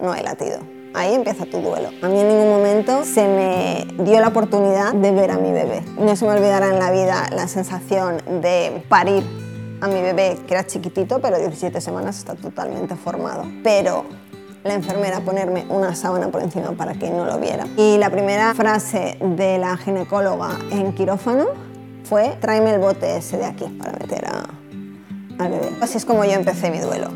No hay latido. Ahí empieza tu duelo. A mí en ningún momento se me dio la oportunidad de ver a mi bebé. No se me olvidará en la vida la sensación de parir a mi bebé, que era chiquitito, pero 17 semanas está totalmente formado. Pero la enfermera ponerme una sábana por encima para que no lo viera. Y la primera frase de la ginecóloga en quirófano fue tráeme el bote ese de aquí para meter a, al bebé. Así es como yo empecé mi duelo.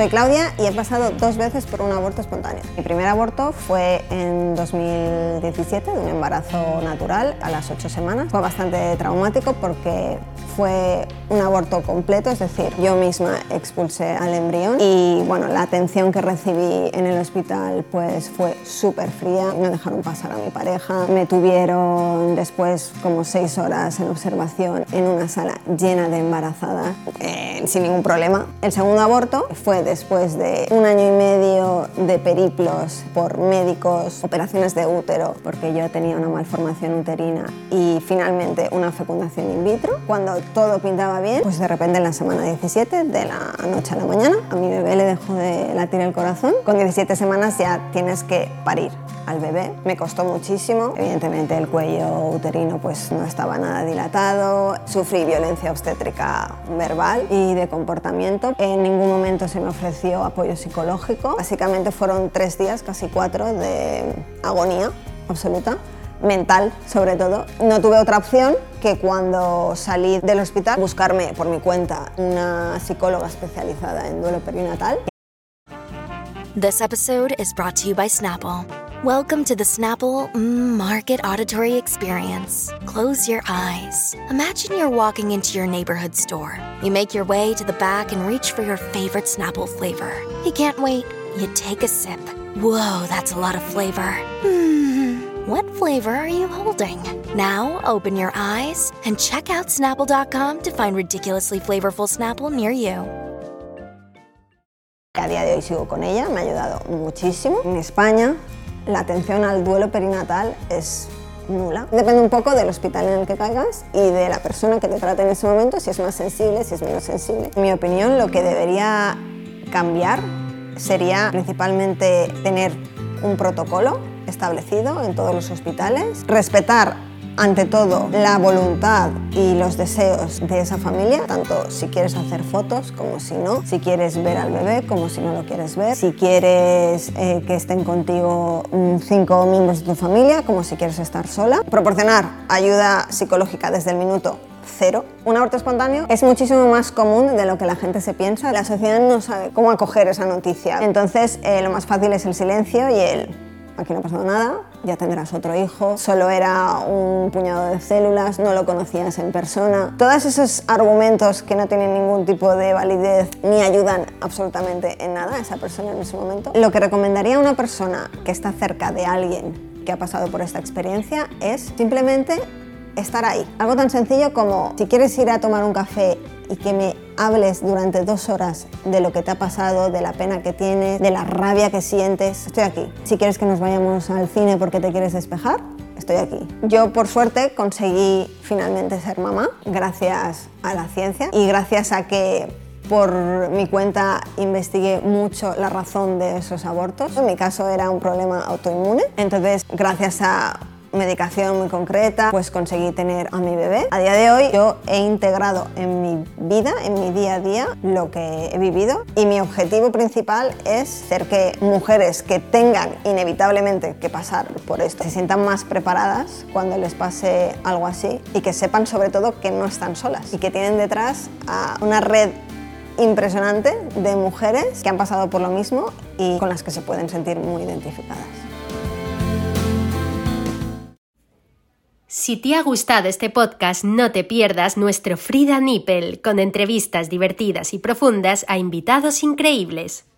Soy Claudia y he pasado dos veces por un aborto espontáneo. Mi primer aborto fue en 2017, de un embarazo natural a las ocho semanas. Fue bastante traumático porque fue un aborto completo, es decir, yo misma expulsé al embrión y bueno, la atención que recibí en el hospital pues fue súper fría, no dejaron pasar a mi pareja, me tuvieron después como seis horas en observación en una sala llena de embarazadas eh, sin ningún problema. El segundo aborto fue después de un año y medio de periplos por médicos, operaciones de útero, porque yo tenía una malformación uterina y finalmente una fecundación in vitro. Cuando todo pintaba bien, pues de repente en la semana 17, de la noche a la mañana, a mi bebé le dejó de latir el corazón. Con 17 semanas ya tienes que parir al bebé. Me costó muchísimo. Evidentemente el cuello uterino pues no estaba nada dilatado. Sufrí violencia obstétrica verbal y de comportamiento. En ningún momento se me ofreció apoyo psicológico. Básicamente fueron tres días, casi cuatro, de agonía absoluta mental sobre todo. No tuve otra opción que cuando salí del hospital buscarme por mi cuenta una psicóloga especializada en duelo perinatal. This episode is brought to you by Snapple. Welcome to the Snapple mm, Market Auditory Experience. Close your eyes. Imagine you're walking into your neighborhood store. You make your way to the back and reach for your favorite Snapple flavor. You can't wait. You take a sip. Whoa, that's a lot of flavor. Hmm. Flavor are you holding? Now open your eyes and check out Snapple.com to find ridiculously flavorful Snapple near you. A día de hoy sigo con ella, me ha ayudado muchísimo. En España la atención al duelo perinatal es nula. Depende un poco del hospital en el que caigas y de la persona que te trate en ese momento, si es más sensible, si es menos sensible. En mi opinión, lo que debería cambiar sería principalmente tener un protocolo establecido en todos los hospitales, respetar ante todo la voluntad y los deseos de esa familia, tanto si quieres hacer fotos como si no, si quieres ver al bebé como si no lo quieres ver, si quieres eh, que estén contigo mm, cinco miembros de tu familia como si quieres estar sola, proporcionar ayuda psicológica desde el minuto cero. Un aborto espontáneo es muchísimo más común de lo que la gente se piensa. La sociedad no sabe cómo acoger esa noticia. Entonces, eh, lo más fácil es el silencio y el aquí no ha pasado nada, ya tendrás otro hijo, solo era un puñado de células, no lo conocías en persona. Todos esos argumentos que no tienen ningún tipo de validez ni ayudan absolutamente en nada a esa persona en ese momento. Lo que recomendaría a una persona que está cerca de alguien que ha pasado por esta experiencia es simplemente estar ahí. Algo tan sencillo como si quieres ir a tomar un café y que me hables durante dos horas de lo que te ha pasado, de la pena que tienes, de la rabia que sientes, estoy aquí. Si quieres que nos vayamos al cine porque te quieres despejar, estoy aquí. Yo por suerte conseguí finalmente ser mamá gracias a la ciencia y gracias a que por mi cuenta investigué mucho la razón de esos abortos. En mi caso era un problema autoinmune, entonces gracias a medicación muy concreta, pues conseguí tener a mi bebé. A día de hoy yo he integrado en mi vida, en mi día a día, lo que he vivido y mi objetivo principal es hacer que mujeres que tengan inevitablemente que pasar por esto se sientan más preparadas cuando les pase algo así y que sepan sobre todo que no están solas y que tienen detrás a una red impresionante de mujeres que han pasado por lo mismo y con las que se pueden sentir muy identificadas. Si te ha gustado este podcast, no te pierdas nuestro Frida Nippel, con entrevistas divertidas y profundas a invitados increíbles.